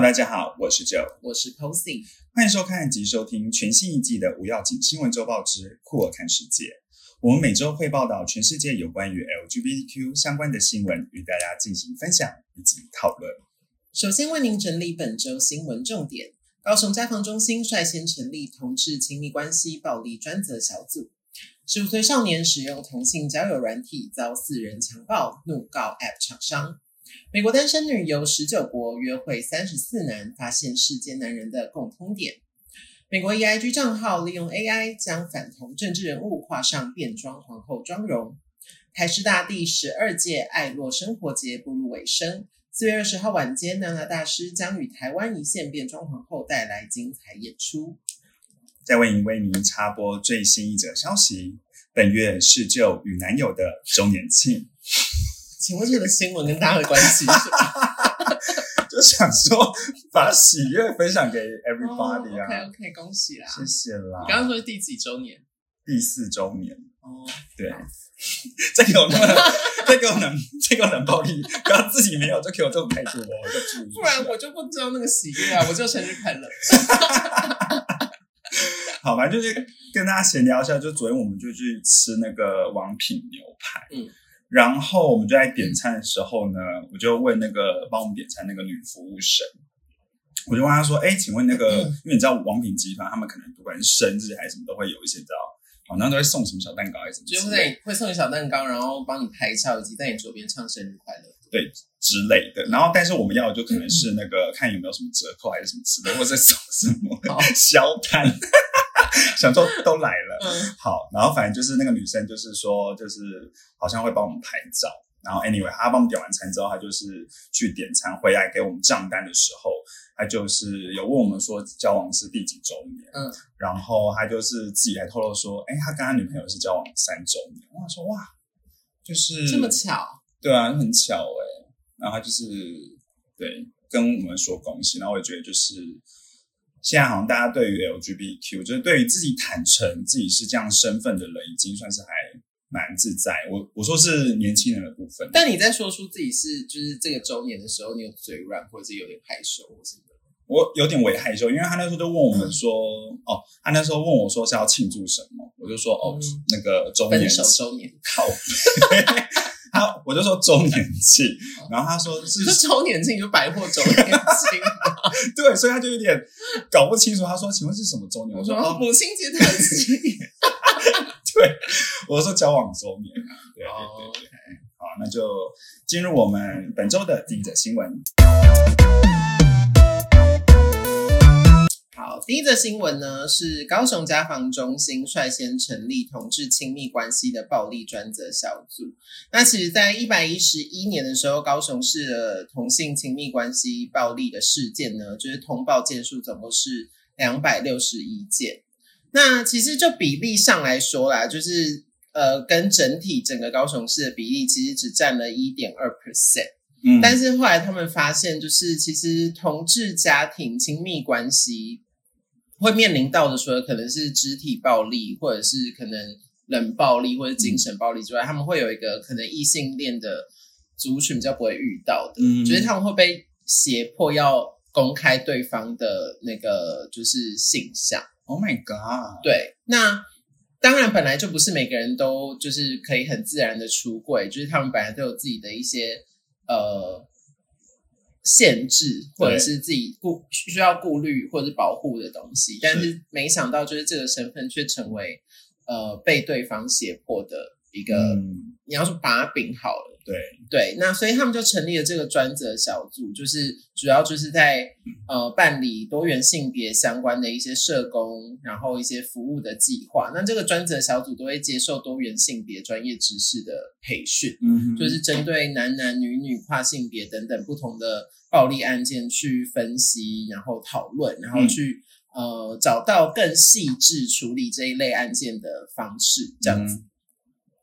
Hello，大家好，我是 Joe，我是 Posy，欢迎收看及收听全新一季的无要紧新闻周报之酷我看世界。我们每周会报道全世界有关于 LGBTQ 相关的新闻，与大家进行分享以及讨论。首先为您整理本周新闻重点：高雄家防中心率先成立同志亲密关系暴力专责小组；十五岁少年使用同性交友软体遭四人强暴，怒告 App 厂商；美国单身女游十九国约会三十四男，发现世间男人的共通点；美国 EIG 账号利用 AI 将反同政治人物画上变装皇后妆容；台师大第十二届爱洛生活节步入尾声。四月二十号晚间，娜娜大师将与台湾一线变装皇后带来精彩演出。再为您为您插播最新一则消息：本月是就与男友的周年庆。请问这个新闻跟大家的关系是？就想说把喜悦分享给 everybody 啊。OK OK，恭喜啦！谢谢啦。你刚刚说是第几周年？第四周年。哦，对，这个有那么，这个能，这个能暴力，不要自己没有就给我这种态度哦，我就注意。不然我就不知道那个喜悦啊！我就生日快乐。好吧，就是跟大家闲聊一下，就昨天我们就去吃那个王品牛排，嗯，然后我们就在点餐的时候呢，我就问那个帮我们点餐那个女服务生，我就问她说：“哎，请问那个，因为你知道王品集团他们可能不管是生日还是什么，都会有一些你知道，好像都会送什么小蛋糕还是什么就会在会送你小蛋糕，然后帮你拍照，以及在你左边唱生日快乐。对之类的。然后，但是我们要的就可能是那个、看有没有什么折扣还是什么之类的，或者送什么好。小摊，想说都来了。嗯，好，然后反正就是那个女生，就是说，就是好像会帮我们拍照。然后 anyway，她帮我们点完餐之后，她就是去点餐回来给我们账单的时候，她就是有问我们说交往是第几周年。嗯，然后她就是自己还透露说，哎，她跟她女朋友是交往三周年。我想说哇，就是这么巧，对啊，很巧哎、然后他就是对跟我们说恭喜，然后我也觉得就是现在好像大家对于 LGBTQ，就是对于自己坦诚自己是这样身份的人，已经算是还蛮自在。我我说是年轻人的部分，但你在说出自己是就是这个周年的时候，你有嘴软，或者是有点害羞，或什么的？我有点微害羞，因为他那时候就问我们说，哦，他那时候问我说是要庆祝什么，我就说哦，嗯那个周年分手庆，周年，靠，他我就说周年庆，然后他说是周年庆就百货周年庆。对，所以他就有点搞不清楚。他说：“请问是什么周年？”我我说：“哦，说母亲节特辑。对，我说交往周年啊。”对对对，好，那就进入我们本周的第一则新闻。好，第一则新闻呢是高雄家防中心率先成立同志亲密关系的暴力专责小组。那其实，在一百一十一年的时候，高雄市的同性亲密关系暴力的事件呢，就是通报件数总共是两百六十一件。那其实就比例上来说啦，就是呃，跟整体整个高雄市的比例其实只占了一点二 percent。嗯，但是后来他们发现，就是其实同志家庭亲密关系会面临到的，除了可能是肢体暴力，或者是可能冷暴力或者精神暴力之外，他们会有一个可能异性恋的族群比较不会遇到的，嗯。就是他们会被胁迫要公开对方的那个就是性向。Oh my God，对，那当然本来就不是每个人都就是可以很自然的出柜，就是他们本来都有自己的一些呃限制，或者是自己顾需要顾虑或者是保护的东西，但是没想到就是这个身份却成为呃被对方胁迫的一个，嗯，你要说把柄好了。对，对，那所以他们就成立了这个专责小组，就是主要就是在呃办理多元性别相关的一些社工，然后一些服务的计划。那这个专责小组都会接受多元性别专业知识的培训，嗯，就是针对男男女女、跨性别等等不同的暴力案件去分析，然后讨论，然后去、呃找到更细致处理这一类案件的方式，这样子。嗯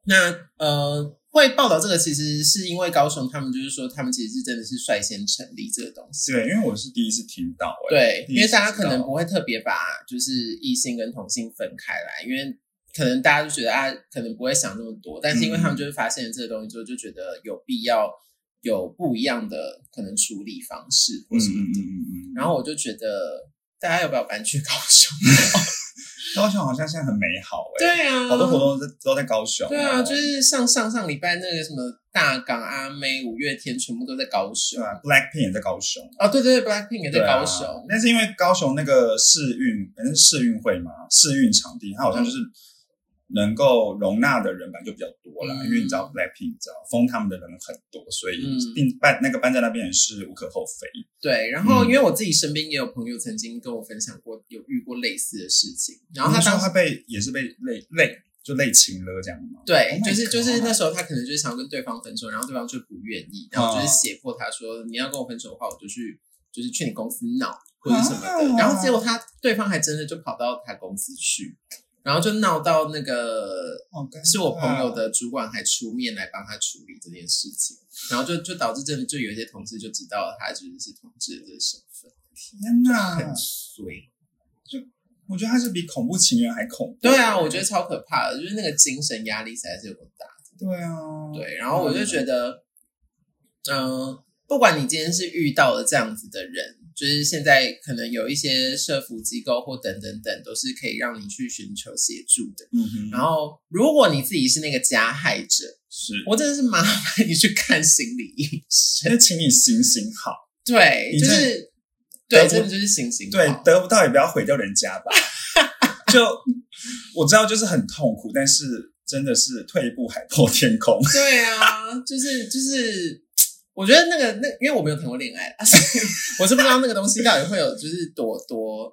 那呃，会报道这个，其实是因为高雄他们就是说，他们其实是真的是率先成立这个东西。对，因为我是第一次听到、欸，对，因为大家可能不会特别把就是异性跟同性分开来，因为可能大家就觉得啊，可能不会想那么多，但是因为他们就是发现了这个东西之后，就觉得有必要有不一样的可能处理方式或什么的。嗯嗯嗯。然后我就觉得，大家要不要搬去高雄？高雄好像现在很美好哎、对啊，好多活动都在都在高雄。对啊，就是上上上礼拜那个什么大港、阿妹、五月天，全部都在高雄对。啊，Blackpink 也在高雄。哦，对对对，Blackpink 也在高雄。那是因为高雄那个试运，反正是世运会嘛，试运场地，它好像就是能够容纳的人本来就比较多了。嗯因为你知道 Blackpink，你知道封他们的人很多，所以嗯定办那个办在那边也是无可厚非。对，然后嗯因为我自己身边也有朋友曾经跟我分享过，有遇过类似的事情。然后他说当时他被也是被累累就累情了这样吗？对就是就是那时候他可能就是想要跟对方分手，然后对方就不愿意，然后就是胁迫他说你要跟我分手的话，我就去就是去你公司闹或者什么的。啊然后结果他对方还真的就跑到他公司去，然后就闹到那个是我朋友的主管还出面来帮他处理这件事情，然后就就导致真的就有一些同事就知道了他就是是同志的这个身份，天哪很！衰。我觉得他是比恐怖情人还恐怖。对啊，我觉得超可怕的，就是那个精神压力实在是有多大。对啊，对，然后我就觉得，嗯、不管你今天是遇到了这样子的人，就是现在可能有一些社服机构或等等等，都是可以让你去寻求协助的。嗯哼，然后，如果你自己是那个加害者，是，我真的是麻烦你去看心理医生。那请你行行好，对，就是对，真的就是行行对，得不到也不要毁掉人家吧。就我知道，就是很痛苦，但是真的是退一步海阔天空。对啊，就是就是，我觉得那个那，因为我没有谈过恋爱啊，所 以我是不知道那个东西到底会有就是多多，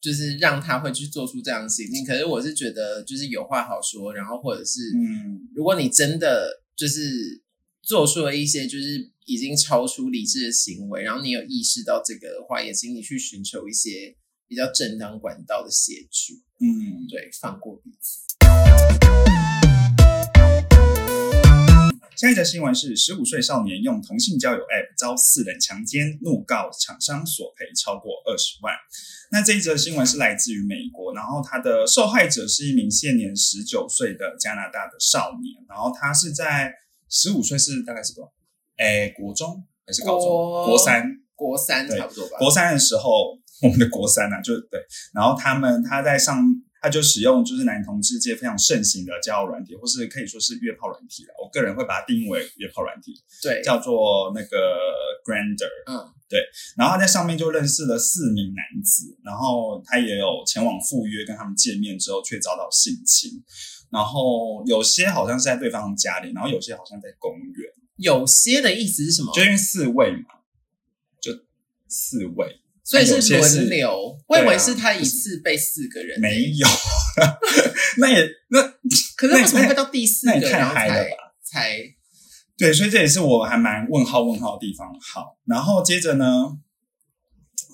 就是让他会去做出这样的行径。可是我是觉得，就是有话好说，然后或者是，嗯，如果你真的就是做出了一些就是已经超出理智的行为，然后你有意识到这个的话，也请你去寻求一些比较正当管道的协助，嗯，对，放过彼此。下一则新闻是：十五岁少年用同性交友 App 遭四人强奸，怒告厂商索赔超过二十万。那这一则新闻是来自于美国，然后他的受害者是一名现年十九岁的加拿大的少年，然后他是在十五岁是大概是多少？哎，国中还是高中？国国三。国三对差不多吧，国三的时候，我们的国三啊，就对，然后他们他在上，他就使用就是男同志界非常盛行的交友软体，或是可以说是约炮软体了。我个人会把它定义为约炮软体，对，叫做那个 Grander。嗯。对然后他在上面就认识了四名男子，然后他也有前往赴约跟他们见面之后，却遭到性侵。然后有些好像是在对方的家里，然后有些好像在公园，有些的意思是什么？就因为四位嘛，就四位。所以是轮流。我以为是他一次被四个人，没有，那也那 可是为什么会到第四个，那也太嗨了吧？才对，所以这也是我还蛮问号问号的地方。好，然后接着呢，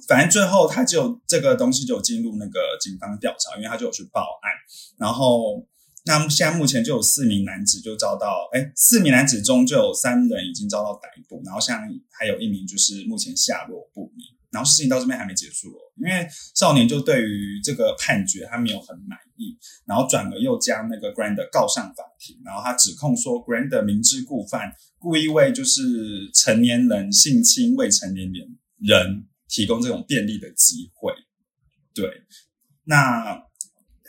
反正最后他就这个东西就有进入那个警方调查，因为他就有去报案。然后那现在目前就有四名男子就遭到，哎，四名男子中就有三人已经遭到逮捕，然后像还有一名就是目前下落不明。然后事情到这边还没结束哦，因为少年就对于这个判决他没有很满意，然后转而又将那个 Grander 告上法庭，然后他指控说 Grander 明知故犯，故意为就是成年人性侵未成年人人提供这种便利的机会。对，那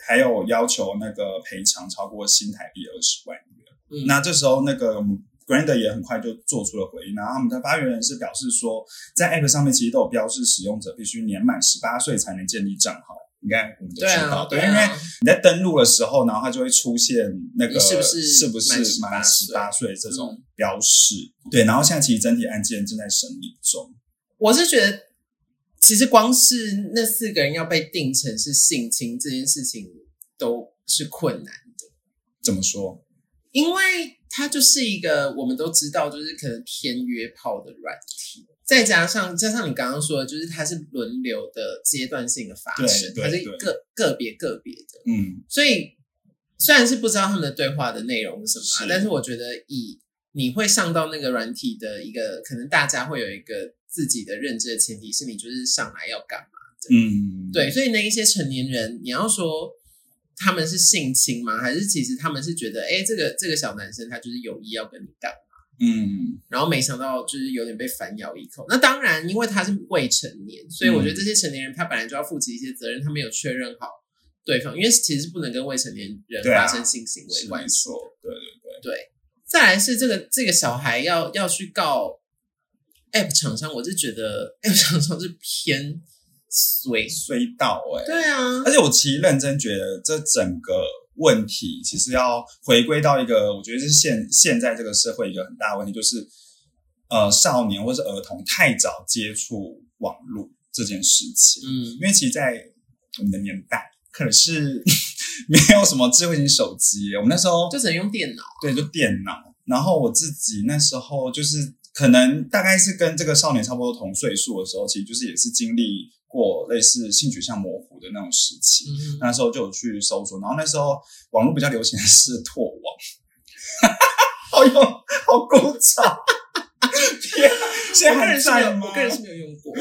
还有要求那个赔偿超过新台币二十万元。嗯那这时候那个 Grand 也很快就做出了回应，然后他们的发言人是表示说，在 App 上面其实都有标示使用者必须年满十八岁才能建立账号。应该我们都知对道，啊，对，啊因为你在登录的时候，然后它就会出现那个是不是是不是满满18十八岁这种嗯标示。对，然后现在其实整体案件正在审理中。我是觉得，其实光是那四个人要被定成是性侵这件事情都是困难的，怎么说？因为它就是一个我们都知道，就是可能偏约炮的软体。再加上加上你刚刚说的，就是它是轮流的阶段性的发生，它是个个别个别的，嗯，所以虽然是不知道他们的对话的内容是什么但是我觉得以你会上到那个软体的一个，可能大家会有一个自己的认知的前提是你就是上来要干嘛的？嗯，对，所以那一些成年人，你要说他们是性侵吗？还是其实他们是觉得，哎，这个这个小男生他就是有意要跟你干嘛？嗯，然后没想到就是有点被反咬一口。那当然，因为他是未成年，所以我觉得这些成年人他本来就要负起一些责任，他没有确认好对方，因为其实是不能跟未成年人发生性行为是没关系。错，对对对，对，再来是这个这个小孩要要去告 App 厂商，我是觉得 App 厂商是偏衰。衰到哎、对啊，而且我其实认真觉得，这整个问题其实要回归到一个，我觉得是现现在这个社会一个很大的问题，就是呃，少年或是儿童太早接触网络这件事情。嗯因为其实，在我们的年代，可是 没有什么智慧型手机，我们那时候就只能用电脑。对，就电脑。然后我自己那时候就是可能大概是跟这个少年差不多同岁数的时候，其实就是也是经历过类似性取向模糊的那种时期。嗯，那时候就有去搜索，然后那时候网络比较流行的是拓网，好用，好古早。天啊，现在我个还人是没有在，吗？我个人是没有用过，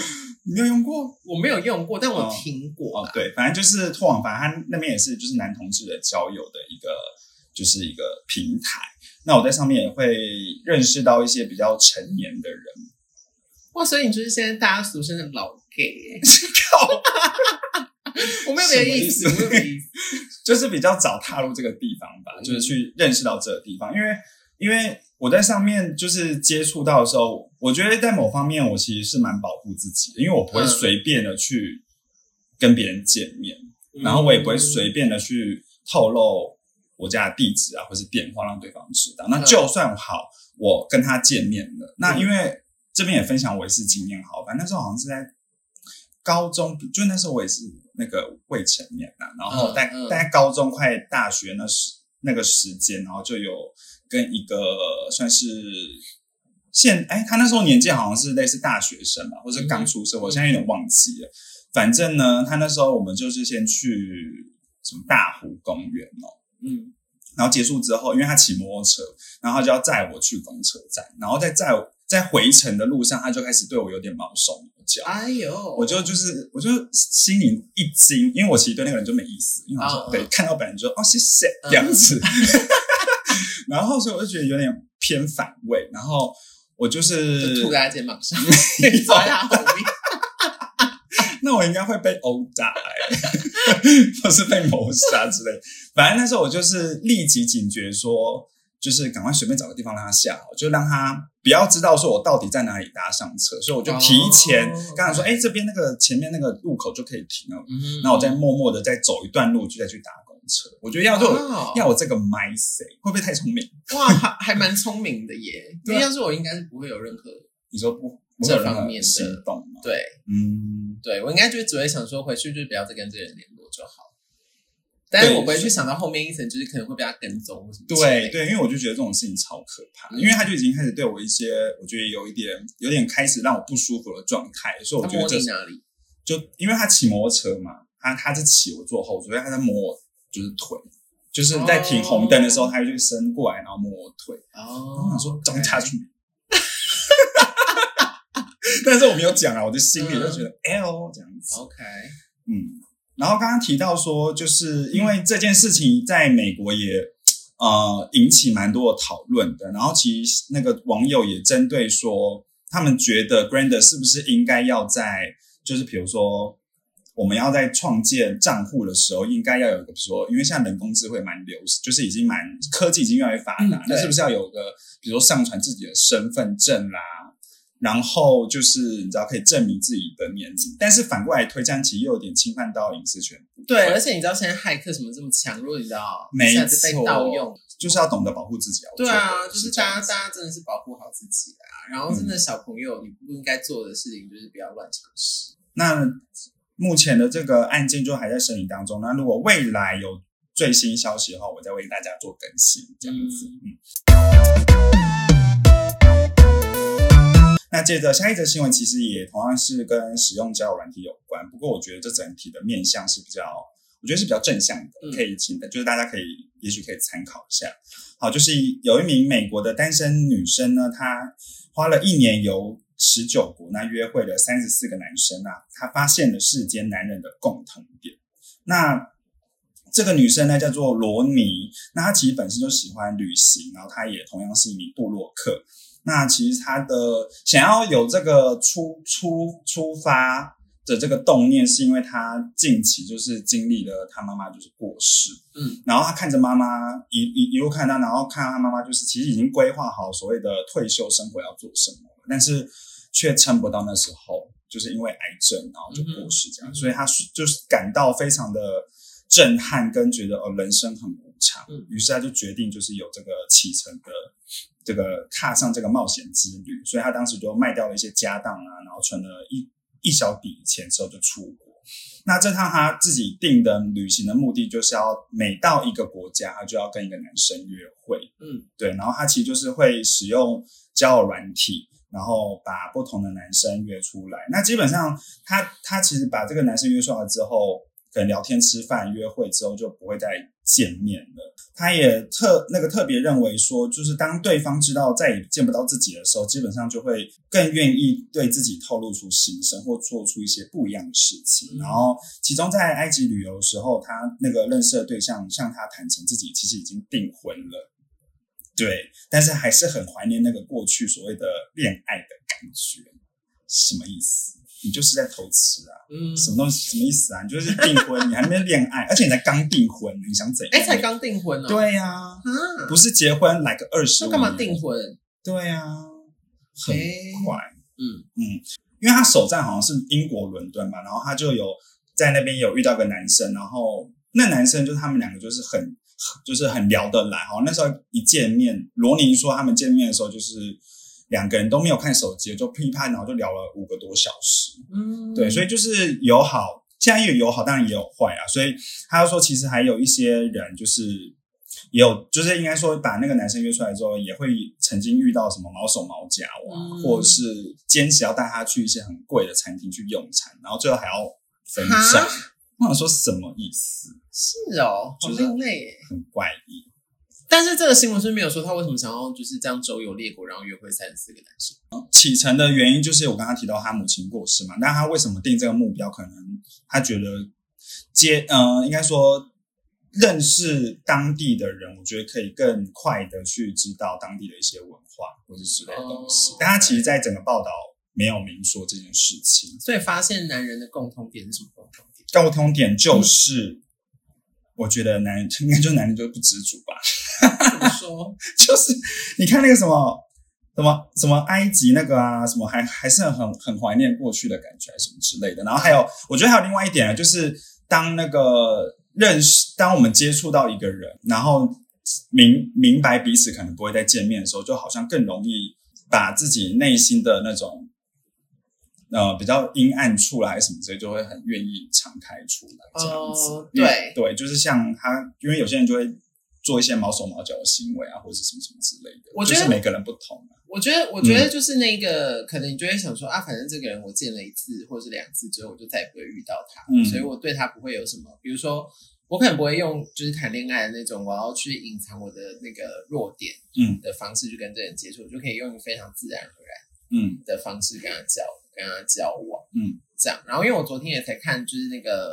你没有用过？我没有用过，但我哦听过啦。，哦对，反正就是拓网，反正他那边也是就是男同志的交友的一个就是一个平台。那我在上面也会认识到一些比较成年的人，哇，所以你就是现在大家俗称的老 gay，欸，我没有别的意思，意思？我没有别的意思。就是比较早踏入这个地方吧，嗯。就是去认识到这个地方，因为因为我在上面就是接触到的时候，我觉得在某方面我其实是蛮保护自己的，因为我不会嗯随便的去跟别人见面，然后我也不会随便的去透露我家的地址啊，或是电话让对方知道。那嗯就算好，我跟他见面了，那因为这边也分享我一次经验好，反正那时候好像是在高中，就那时候我也是那个未成年啊，然后大、嗯嗯大概高中快大学那时那个时间，然后就有跟一个算是。现哎，他那时候年纪好像是类似大学生嘛，或是刚出社会，我现在有点忘记了。反正呢，他那时候我们就是先去什么大湖公园哦，嗯，然后结束之后，因为他骑摩托车，然后他就要载我去公车站，然后在载我在回程的路上，他就开始对我有点毛手毛脚。哎呦，我就就是，我就心里一惊，因为我其实对那个人就没意思，因为我说、对，看到本人就哦谢谢这样子，然后所以我就觉得有点偏反胃，然后我就是就吐在他肩膀上，没后面。那我应该会被殴打、欸，或是被谋杀之类。反正那时候我就是立即警觉说，就是赶快随便找个地方让他下，就让他不要知道说我到底在哪里搭上车。所以我就提前哦跟他说，哎、这边那个前面那个路口就可以停了。嗯那我再默默的再走一段路，就再去搭公车。我觉得要有哇要我这个 mindset，会不会太聪明？哇，还还蛮聪明的耶。因为要是我，应该是不会有任何你说不这方面的？对嗯，对，我应该就只会想说回去就不要再跟这个人联络就好。但是我不会去想到后面一层，就是可能会被他跟踪或什么。对对，因为我就觉得这种事情超可怕，嗯因为他就已经开始对我一些，我觉得有一点有点开始让我不舒服的状态，所以我他觉得哪里？就因为他骑摩托车嘛，他他是骑我坐后座，所以他在摸我就是腿，就是在停红灯的时候，他就伸过来然后摸我腿，然后哦我想说 don't 但是我没有讲啊，我的心里就觉得 L 这样子，OK，嗯，然后刚刚提到说，就是因为这件事情在美国也呃引起蛮多的讨论的，然后其实那个网友也针对说，他们觉得 Grander 是不是应该要在，就是比如说我们要在创建账户的时候，应该要有一个，比如说，因为现在人工智慧蛮流行，就是已经蛮科技已经越来越发达，嗯那是不是要有个，比如说上传自己的身份证啦？然后就是你知道可以证明自己的年龄，但是反过来推，这样其实又有点侵犯到隐私权。对，而且你知道现在骇客什么这么强，如果你知道没一被错盗用，就是要懂得保护自己啊。对啊，就是大家大家真的是保护好自己啊。然后真的小朋友，你不应该做的事情就是不要乱尝试。那目前的这个案件就还在审理当中。那如果未来有最新消息的话，我再为大家做更新，这样子。嗯。那接着下一则新闻，其实也同样是跟使用交友软体有关，不过我觉得这整体的面向是比较，我觉得是比较正向的，嗯可以请的，就是大家可以也许可以参考一下。好，就是有一名美国的单身女生呢，她花了一年游十九国，那约会了三十四个男生啊，她发现了世间男人的共同点。那这个女生呢叫做罗尼，那她其实本身就喜欢旅行，然后她也同样是一名布洛克。那其实他的想要有这个出出出发的这个动念，是因为他近期就是经历了他妈妈就是过世，嗯，然后他看着妈妈一一一路看她，然后看到她妈妈就是其实已经规划好所谓的退休生活要做什么了，但是却撑不到那时候，就是因为癌症然后就过世这样，嗯。所以他是就是感到非常的震撼，跟觉得哦人生很无常，嗯。于是他就决定就是有这个启程的这个踏上这个冒险之旅，所以他当时就卖掉了一些家当啊，然后存了一一小笔钱之后就出国。那这趟他自己定的旅行的目的，就是要每到一个国家，他就要跟一个男生约会。嗯，对，然后他其实就是会使用交友软体，然后把不同的男生约出来。那基本上他他其实把这个男生约出来之后，可能聊天、吃饭、约会之后就不会再见面了。他也特那个特别认为说，就是当对方知道再也见不到自己的时候，基本上就会更愿意对自己透露出心声，或做出一些不一样的事情。嗯然后，其中在埃及旅游的时候，他那个认识的对象向他坦诚自己其实已经订婚了。对，但是还是很怀念那个过去所谓的恋爱的感觉，什么意思？你就是在偷吃啊？嗯，什么东西？什么意思啊？你就是订婚，你还在那边恋爱，而且你才刚订婚，你想怎样？哎，才刚订婚哦，对呀、啊，不是结婚来个二十，那干嘛订？婚？对呀、很诶快。嗯嗯，因为他首站好像是英国伦敦嘛，然后他就有在那边有遇到个男生，然后那男生就是他们两个就是很就是很聊得来哈。那时候一见面，罗宁说他们见面的时候就是两个人都没有看手机，就噼啪，然后就聊了五个多小时。嗯，对，所以就是友好，现在也有友好，当然也有坏啊。所以他就说，其实还有一些人就是也有，就是应该说把那个男生约出来之后，也会曾经遇到什么毛手毛脚啊，嗯或者是坚持要带他去一些很贵的餐厅去用餐，然后最后还要分哈账。我想说什么意思？是哦，好就是另类。很怪异。但是这个新闻是没有说他为什么想要就是这样周游列国，然后约会三十四个男生。启程的原因就是我刚刚提到他母亲过世嘛，那他为什么定这个目标？可能他觉得接呃，应该说认识当地的人，我觉得可以更快的去知道当地的一些文化或者之类的东西。哦但他其实在整个报道没有明说这件事情。所以发现男人的共同点是什么共同点？共通点就是，我觉得男人应该就男人就不知足吧。怎么说？就是你看那个什么什么什么埃及那个啊，什么还还是很很怀念过去的感觉，还是什么之类的。然后还有，我觉得还有另外一点啊，就是当那个认识，当我们接触到一个人，然后明明白彼此可能不会再见面的时候，就好像更容易把自己内心的那种。呃，比较阴暗处啦，还是什么之类，就会很愿意敞开出来这样子。哦对对，就是像他，因为有些人就会做一些毛手毛脚的行为啊，或者是什么什么之类的。我觉得就是每个人不同啊。我觉得，我觉得就是那个，可能你就会想说啊，反正这个人我见了一次或者是两次之后，我就再也不会遇到他，嗯所以我对他不会有什么，比如说。我可能不会用就是谈恋爱的那种，我要去隐藏我的那个弱点，嗯的方式去跟这人接触，我就可以用非常自然而然嗯的方式跟他交跟他交往，嗯，这样。然后因为我昨天也才看，就是那个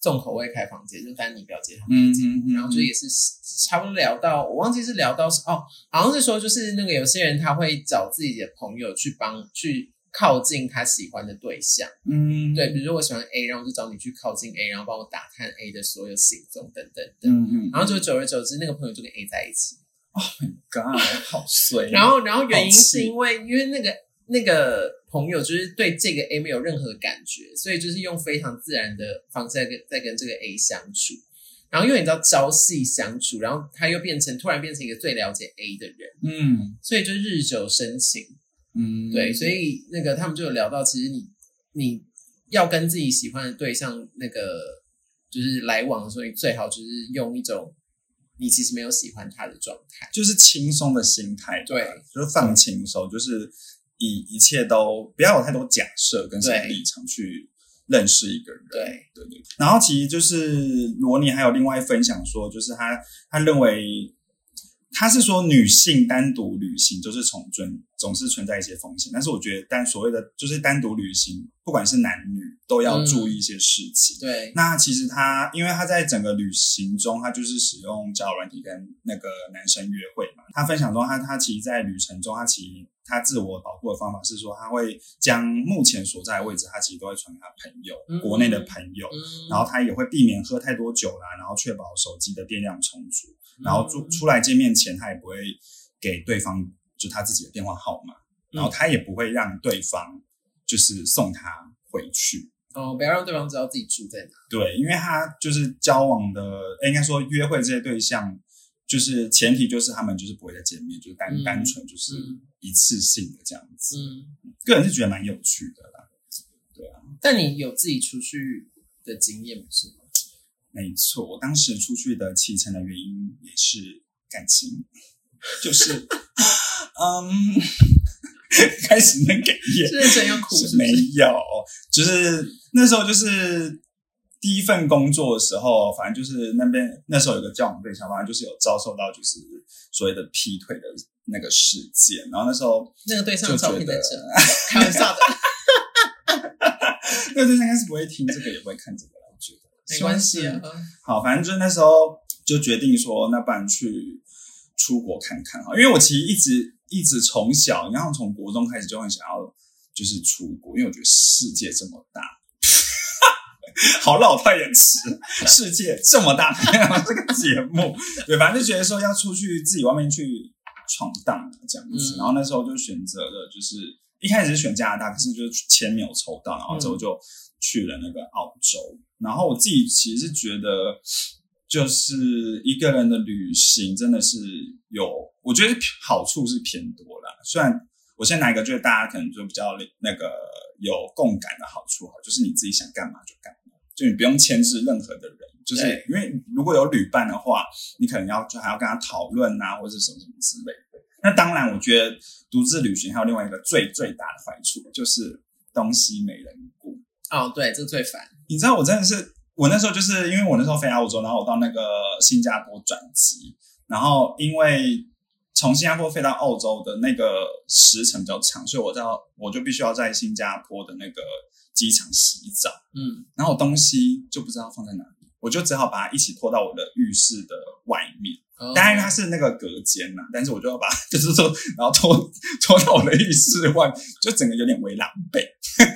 重口味开房间，就丹尼表姐他们的节目，嗯嗯嗯然后就也是差不多聊到，我忘记是聊到是哦，好像是说就是那个有些人他会找自己的朋友去帮去靠近他喜欢的对象，嗯，对，比如说我喜欢 A，然后我就找你去靠近 A，然后帮我打探 A 的所有行踪等等的，嗯嗯，然后就久而久之，那个朋友就跟 A 在一起。哦 my God 好衰。然后，然后原因是因为因为那个那个朋友就是对这个 A 没有任何感觉，所以就是用非常自然的方式在跟在跟这个 A 相处。然后因为你知道朝夕相处，然后他又变成突然变成一个最了解 A 的人，嗯所以就日久生情。嗯，对，所以那个他们就有聊到，其实你你要跟自己喜欢的对象那个就是来往的时候，你最好就是用一种你其实没有喜欢他的状态。就是轻松的心态吧，对，就是放轻松，就是以一切都不要有太多假设跟什么立场去认识一个人。对对对。然后其实就是罗尼还有另外分享说，就是他他认为他是说女性单独旅行就是从准总是存在一些风险，但是我觉得单所谓的就是单独旅行，不管是男女都要注意一些事情。对，那其实他因为他在整个旅行中，他就是使用交友软体跟那个男生约会嘛。他分享中，他他其实，在旅程中，他其实他自我保护的方法是说，他会将目前所在的位置，他其实都会传给他朋友，嗯国内的朋友，嗯然后他也会避免喝太多酒啦，然后确保手机的电量充足，然后出嗯出来见面前，他也不会给对方就他自己的电话号码，然后他也不会让对方就是送他回去。哦，不要让对方知道自己住在哪。对，因为他就是交往的，诶应该说约会这些对象，就是前提就是他们就是不会再见面，就是单、嗯单纯就是嗯一次性的这样子。嗯，个人是觉得蛮有趣的啦。对啊但你有自己出去的经验不是吗？没错，我当时出去的启程的原因也是感情，就是 嗯，开始那哽咽，是认真要哭没？有，就是那时候就是第一份工作的时候，反正就是那边那时候有个交往对象，反正就是有遭受到就是所谓的劈腿的那个事件，然后那时候那个对象的照片在这就觉，开玩笑的，那个对象应该是不会听这个，也不会看这个，我觉得没关系啊。。好，反正就是那时候就决定说，那不然去出国看看哈，因为我其实一直一直从小，然后从国中开始就很想要就是出国，因为我觉得世界这么大。好老太眼词，世界这么大，这个节目，对，反正就觉得说要出去自己外面去闯荡这样子，嗯。然后那时候就选择了，就是一开始是选加拿大，可是就是签没有抽到，然后之后就去了那个澳洲，然后我自己其实是觉得，就是一个人的旅行真的是有，我觉得好处是偏多啦。虽然我先拿一个，就是大家可能就比较那个有共感的好处哈，就是你自己想干嘛就干嘛，就你不用牵制任何的人，就是因为如果有旅伴的话，你可能要就还要跟他讨论啊，或者什么什么之类的。那当然，我觉得独自旅行还有另外一个最最大的坏处，就是东西没人顾。哦，对，这最烦。你知道我真的是，我那时候就是因为我那时候飞澳洲，然后我到那个新加坡转机，然后因为从新加坡飞到澳洲的那个时程比较长，所以我到我就必须要在新加坡的那个机场洗澡，嗯，然后东西就不知道放在哪里，我就只好把它一起拖到我的浴室的外面。哦当然它是那个隔间呐，但是我就要把 就是说，然后拖拖到我的浴室外，就整个有点为狼狈。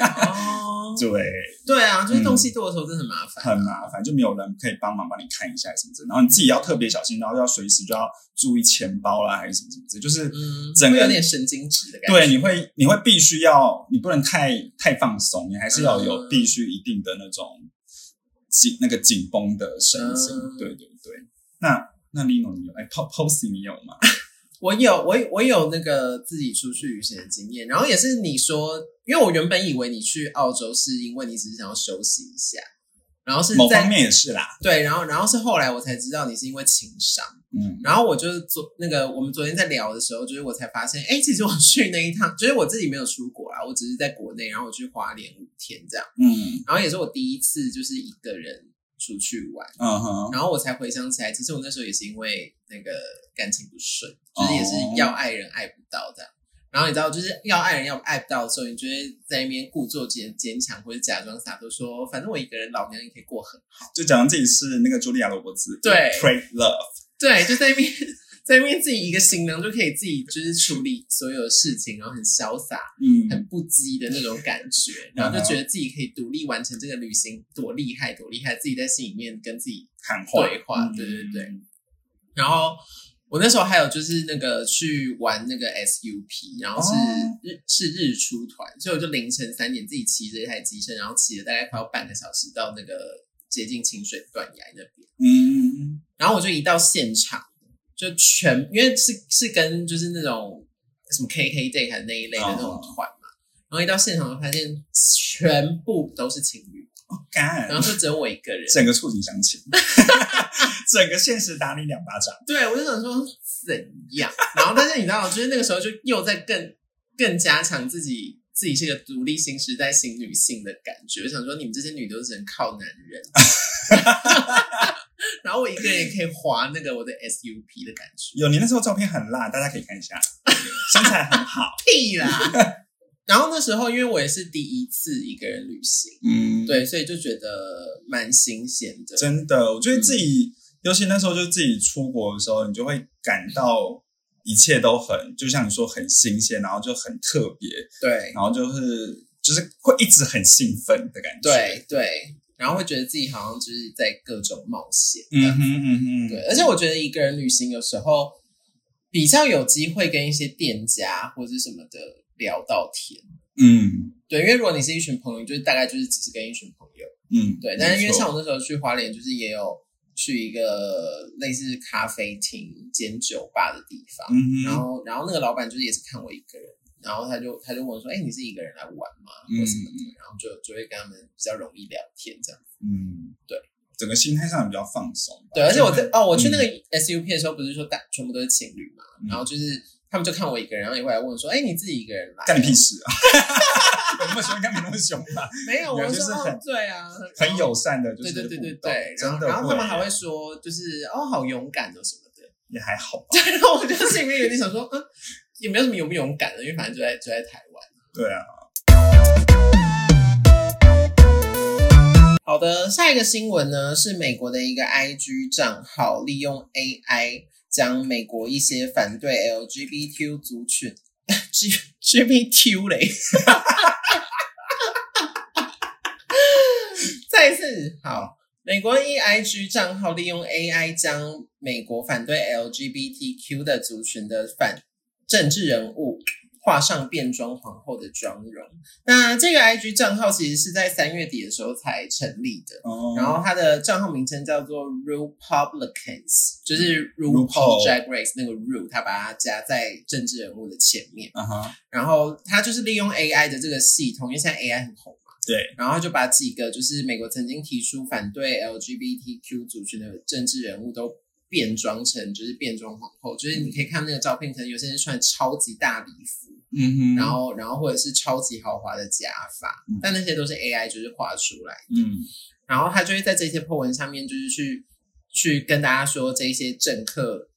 哦，对，对啊，就是东西多的时候真的很麻烦。很麻烦，就没有人可以帮忙帮你看一下什么之类的，然后你自己要特别小心，然后要随时就要注意钱包啦，还是什么什么之类的，就是嗯，整个会有点神经质的感觉。对，你会你会必须要，你不能太太放松，你还是要有嗯必须一定的那种紧那个紧绷的神经，嗯对对对。那那 Lino 你有哎 Po Posy 你有吗？我有，我我有那个自己出去旅行的经验，然后也是你说，因为我原本以为你去澳洲是因为你只是想要休息一下，然后是在某方面也是啦，对，然后然后是后来我才知道你是因为情商，嗯。然后我就是昨那个我们昨天在聊的时候，就是我才发现，哎，其实我去那一趟，就是我自己没有出国啦，我只是在国内，然后我去花莲五天这样，嗯。然后也是我第一次就是一个人出去玩，嗯哼，然后我才回想起来，其实我那时候也是因为那个感情不顺，就是也是要爱人爱不到这样。然后你知道，就是要爱人要爱不到的时候，你就会在那边故作坚坚强，或者假装洒脱说，反正我一个人老娘也可以过很好。就假装自己是那个茱莉亚·罗伯兹，对，Pray Love，对，就在那边在那边自己一个新娘就可以自己就是处理所有的事情，然后很潇洒、嗯很不羁的那种感觉，然后就觉得自己可以独立完成这个旅行，多厉害多厉害，自己在心里面跟自己喊话对话嗯对对对然后我那时候还有就是那个去玩那个 SUP，然后是哦。日、是日出团，所以我就凌晨三点自己骑着一台机车，然后骑了大概快要半个小时到那个接近清水断崖那边，嗯然后我就一到现场就全因为是是跟就是那种什么 KK day 还是那一类的那种团嘛，然后一到现场就发现全部都是情侣，干然后就只有我一个人，整个触景伤情，整个现实打你两巴掌。对，我就想说怎样，然后但是你知道，就是那个时候就又在更更加强自己自己是一个独立新时代型女性的感觉。我想说，你们这些女的都只能靠男人，然后我一个人也可以滑那个我的 SUP 的感觉。有你那时候照片很辣，大家可以看一下，身材很好。屁啦！然后那时候，因为我也是第一次一个人旅行，嗯，，对，所以就觉得蛮新鲜的。真的，我觉得自己，尤其那时候就自己出国的时候，你就会感到一切都很，就像你说很新鲜，然后就很特别，对然后就是就是会一直很兴奋的感觉。，对对，然后会觉得自己好像就是在各种冒险。嗯哼嗯哼，对，而且我觉得一个人旅行有时候比较有机会跟一些店家或者什么的聊到天。嗯对，因为如果你是一群朋友，就是大概就是只是跟一群朋友。嗯，对，但是因为像我那时候去花莲，就是也有去一个类似咖啡厅兼酒吧的地方，嗯，然后然后那个老板就是也是看我一个人，然后他就他就问我说：“哎，你是一个人来玩吗？或什么的？”然后就就会跟他们比较容易聊天这样。嗯，对，整个心态上比较放松。对，而且我在哦，我去那个嗯 SUP 的时候，不是说大全部都是情侣嘛，嗯然后就是他们就看我一个人，然后也会来问说：“哎，你自己一个人来？”干你屁事啊！有那么凶？应该没那么凶吧？没有，我就是很哦，对啊，很友善的，就对对对是互动对对，然真的后然后他们还会会说，就是哦，好勇敢哦什么的。也还好吧。然后我就心里面有点想说，嗯，也没有什么勇不勇敢的，因为反正就在就在台湾。对啊，好的，下一个新闻呢是美国的一个 IG 账号利用 AI 将美国一些反对 LGBTQ 族群 G GBTQ 嘞，再次好。美国 EIG 账号利用 AI 将美国反对 LGBTQ 的族群的反政治人物画上变装皇后的妆容。那这个 IG 账号其实是在三月底的时候才成立的，哦，然后它的账号名称叫做 Republicans，就是 RuPaul Drag Race 那个 Ru，他把它加在政治人物的前面，啊哈，然后他就是利用 AI 的这个系统，因为现在 AI 很红嘛，对，然后就把几个就是美国曾经提出反对 LGBTQ 族群的政治人物都变装成就是变装皇后，就是你可以看那个照片，可能有些人穿超级大礼服，嗯哼，然后然后或者是超级豪华的假发，嗯但那些都是 AI 就是画出来的。嗯然后他就会在这些 po 文上面，就是去去跟大家说这些政客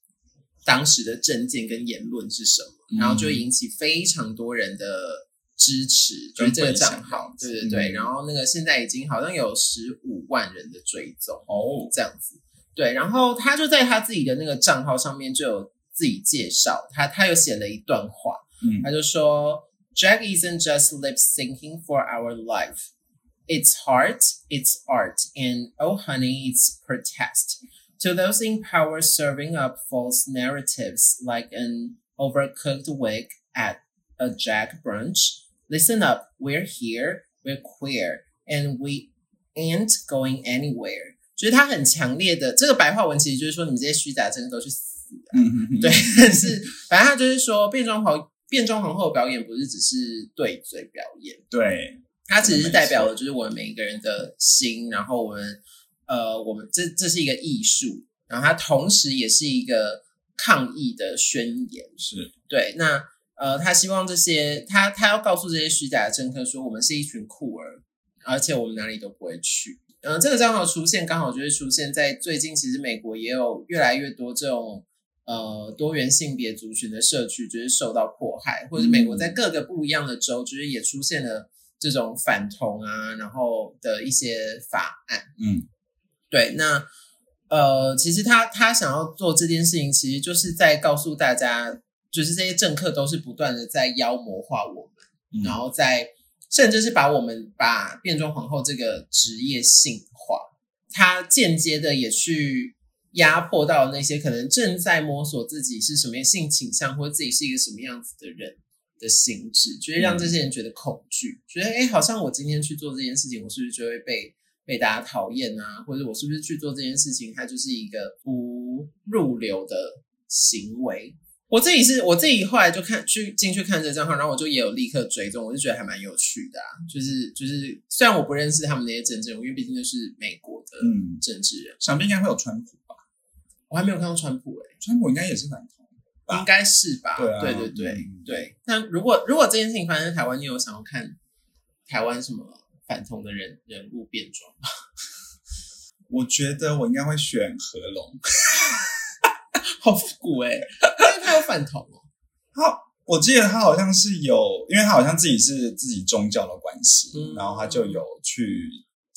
当时的政见跟言论是什么，嗯然后就会引起非常多人的支持，就是这个账号，对对对。嗯然后那个现在已经好像有十五万人的追踪，哦，这样子。对，然后他就在他自己的那个账号上面就有自己介绍，他他有写了一段话，嗯他就说，Drag isn't just lip syncing for our life. It's heart, it's art, and oh honey, it's protest. To those in power serving up false narratives like an overcooked wig at a Jack brunch, listen up. We're here, we're queer, and we ain't going anywhere. 就是他很强烈的这个白话文，其实就是说你们这些虚假真的都去死嗯哼哼，对，但是反正他就是说，变装皇 变装皇后表演不是只是对嘴表演，对，它只是代表了就是我们每一个人的心，然后我们呃，我们这这是一个艺术，然后它同时也是一个抗议的宣言。是，对，那呃，他希望这些他他要告诉这些虚假的政客说，我们是一群酷儿，而且我们哪里都不会去。呃，这个账号出现刚好就是出现在最近，其实美国也有越来越多这种呃多元性别族群的社区，就是受到迫害，或者是美国在各个不一样的州，就是也出现了这种反同啊，然后的一些法案。嗯对，那呃，其实他他想要做这件事情，其实就是在告诉大家，就是这些政客都是不断的在妖魔化我们，嗯，然后在甚至是把我们把变装皇后这个职业性化，他间接的也去压迫到那些可能正在摸索自己是什么性倾向，或者自己是一个什么样子的人的心智，就会让这些人觉得恐惧，觉得哎，诶好像我今天去做这件事情，我是不是就会被被大家讨厌啊？或者我是不是去做这件事情，它就是一个不入流的行为？我自己是我自己后来就看去进去看这个账号，然后我就也有立刻追踪，我就觉得还蛮有趣的啊。就是就是，虽然我不认识他们那些政治人物，因为毕竟就是美国的嗯，政治人，想必应该会有川普吧？我还没有看到川普诶、川普应该也是反同，吧应该是吧？对啊对对对嗯对。那如果如果这件事情发生在台湾，你有想要看台湾什么反同的人人物变装吗？我觉得我应该会选何龙。好复古哎、但是他有反同哦。他我记得他好像是有，因为他好像自己是自己宗教的关系，嗯然后他就有去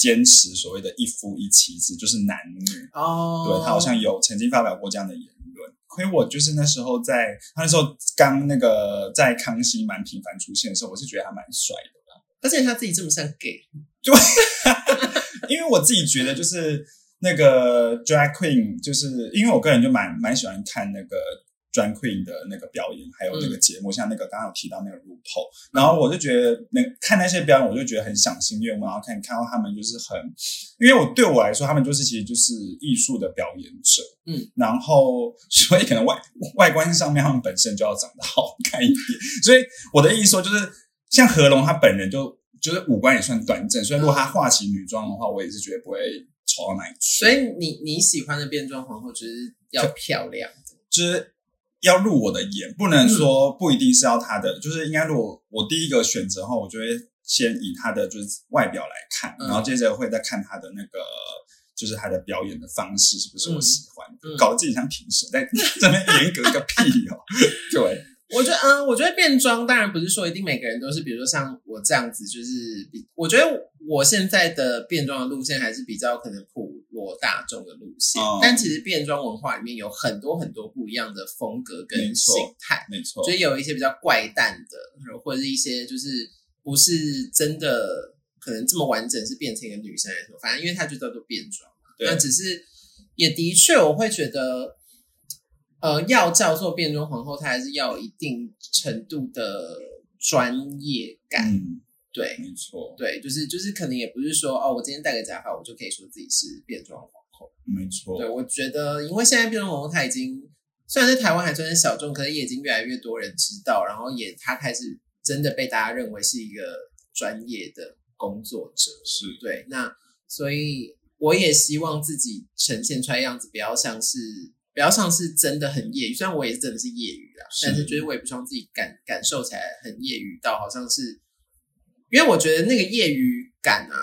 坚持所谓的一夫一妻制，就是男女。哦，对他好像有曾经发表过这样的言论。亏我就是那时候在他那时候刚那个在康熙蛮频繁出现的时候，我是觉得他蛮帅的啦。而且他自己这么像 gay，因为我自己觉得就是那个 drag queen，就是因为我个人就蛮蛮喜欢看那个 drag queen 的那个表演，还有那个节目，像那个刚刚有提到那个 RuPaul，然后我就觉得那看那些表演，我就觉得很赏心悦目，然后看看到他们就是很，因为我对我来说，他们就是其实就是艺术的表演者，嗯，然后 所以可能外外观上面他们本身就要长得好看一点，所以我的意思说就是像何龙他本人就就是五官也算端正，所以如果他化起女装的话，我也是绝对不会丑到哪里去。所以你你喜欢的变装皇后就是要漂亮，就是要入我的眼，不能说不一定是要他的，就是应该如果我第一个选择后，我就会先以他的就是外表来看，嗯然后接着会再看他的那个。就是他的表演的方式是不是我喜欢的？嗯嗯搞得自己像评审，在这边严格个屁哦！对，我觉得，嗯，我觉得变装当然不是说一定每个人都是，比如说像我这样子，就是比我觉得我现在的变装的路线还是比较可能普罗大众的路线，哦。但其实变装文化里面有很多很多不一样的风格跟形态，没错所，以有一些比较怪诞的，或者是一些就是不是真的可能这么完整是变成一个女生来说，反正因为它就叫做变装嘛。对。那只是也的确，我会觉得，呃，要叫做变装皇后，她还是要有一定程度的专业感。嗯，对没错，对，就是就是可能也不是说哦，我今天戴个假发，我就可以说自己是变装皇后。没错，对，我觉得，因为现在变装皇后她已经虽然在台湾还算是小众，可是也已经越来越多人知道，然后也她开始真的被大家认为是一个专业的工作者。是对，那所以我也希望自己呈现出来的样子不要像是不要像是真的很业余，虽然我也真的是业余啦，是。但是就是我也不希望自己感感受起来很业余到好像是，因为我觉得那个业余感啊，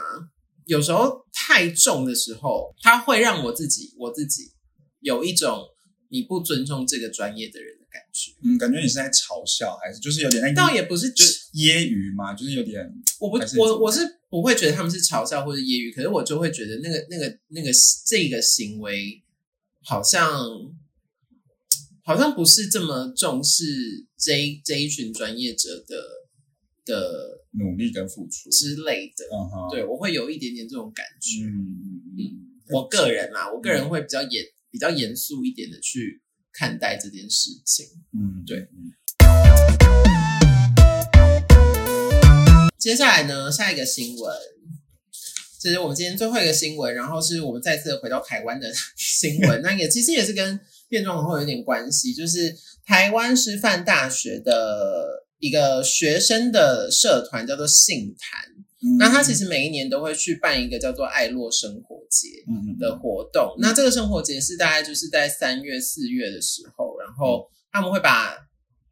有时候太重的时候，它会让我自己我自己有一种你不尊重这个专业的人的感觉。嗯，感觉你是在嘲笑，还是就是有点在倒也不是就是揶揄嘛，就是有点我不我我是不会觉得他们是嘲笑或者揶揄，可是我就会觉得那个那个那个这个行为好像好像不是这么重视这一这一群专业者的的努力跟付出。之类的。对，我会有一点点这种感觉。嗯嗯嗯，我个人啦，我个人会比较严比较严肃一点的去看待这件事情。嗯对嗯接下来呢，下一个新闻，这是我们今天最后一个新闻，然后是我们再次回到台湾的 新闻。那也其实也是跟变装皇后有点关系，就是台湾师范大学的一个学生的社团叫做杏坛，嗯那他其实每一年都会去办一个叫做爱洛生活节。的活动。那这个生活节是大概就是在三月、四月的时候，然后他们会把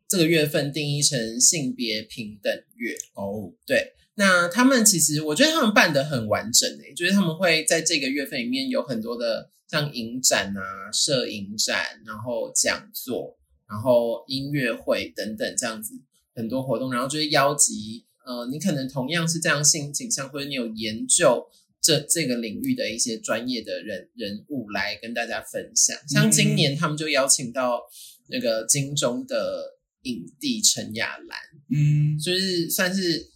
这个月份定义成性别平等月。哦，对，那他们其实我觉得他们办得很完整诶、就是他们会在这个月份里面有很多的像影展啊、摄影展，然后讲座，然后音乐会等等这样子很多活动，然后就是邀集呃，你可能同样是这样性倾向，或者你有研究这这个领域的一些专业的人人物来跟大家分享。像今年他们就邀请到那个金钟的影帝陈雅兰。嗯，就是算是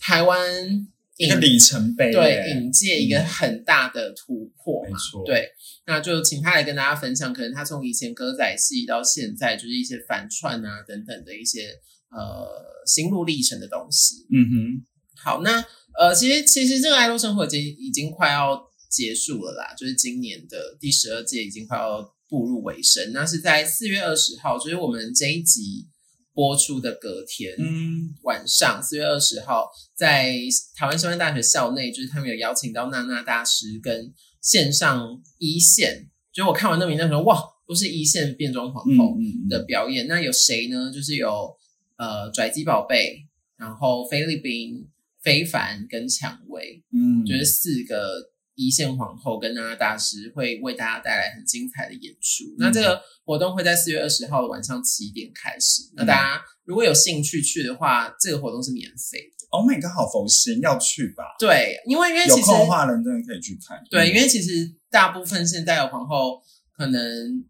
台湾一个里程碑耶，对影界一个很大的突破嘛。对，那就请他来跟大家分享，可能他从以前歌仔戏到现在，就是一些反串啊等等的一些呃心路历程的东西。嗯哼，好，那呃，其实其实这个爱洛生活已经已经快要结束了啦，就是今年的第十二届已经快要步入尾声。那是在四月二十号，就是我们这一集播出的隔天，嗯晚上四月二十号，在台湾师范大学校内，就是他们有邀请到娜娜大师跟线上一线。就我看完那名单说，哇，都是一线变装皇嗯后嗯的表演。那有谁呢？就是有呃拽鸡宝贝，然后菲律宾、非凡跟蔷薇，嗯，就是四个一线皇后跟娜娜大师会为大家带来很精彩的演出。那这个活动会在四月二十号的晚上七点开始。那大家如果有兴趣去的话，这个活动是免费的。Oh my god，好佛心，要去吧？对，因为因为有其实空的话，人真的可以去看。对，因为为其实大部分现在的皇后，可能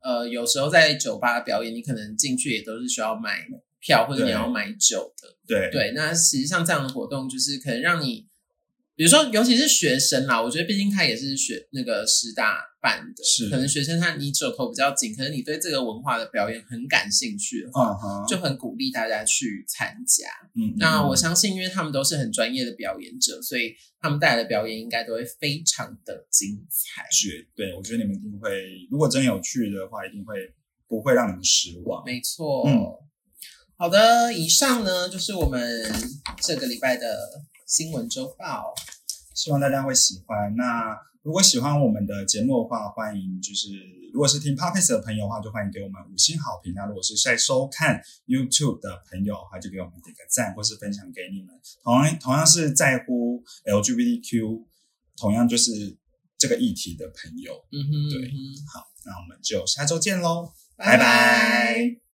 呃有时候在酒吧表演，你可能进去也都是需要买票或者你要买酒的。对对，那实际上这样的活动就是可能让你，比如说尤其是学生啦，我觉得毕竟他也是学那个师大办的，是可能学生他你手头比较紧，可能你对这个文化的表演很感兴趣的话，就很鼓励大家去参加。嗯，那我嗯相信，因为他们都是很专业的表演者，所以他们带来的表演应该都会非常的精彩。绝对，我觉得你们一定会，如果真有去的话，一定会不会让你们失望。没错，嗯好的，以上呢就是我们这个礼拜的新闻周报。希望大家会喜欢。那如果喜欢我们的节目的话，欢迎就是如果是听 Podcast 的朋友的话，就欢迎给我们五星好评。那如果是在收看 YouTube 的朋友的话，就给我们点个赞，或是分享给你们。同样同样是在乎 LGBTQ，同样就是这个议题的朋友。嗯哼，对好，那我们就下周见喽，拜拜拜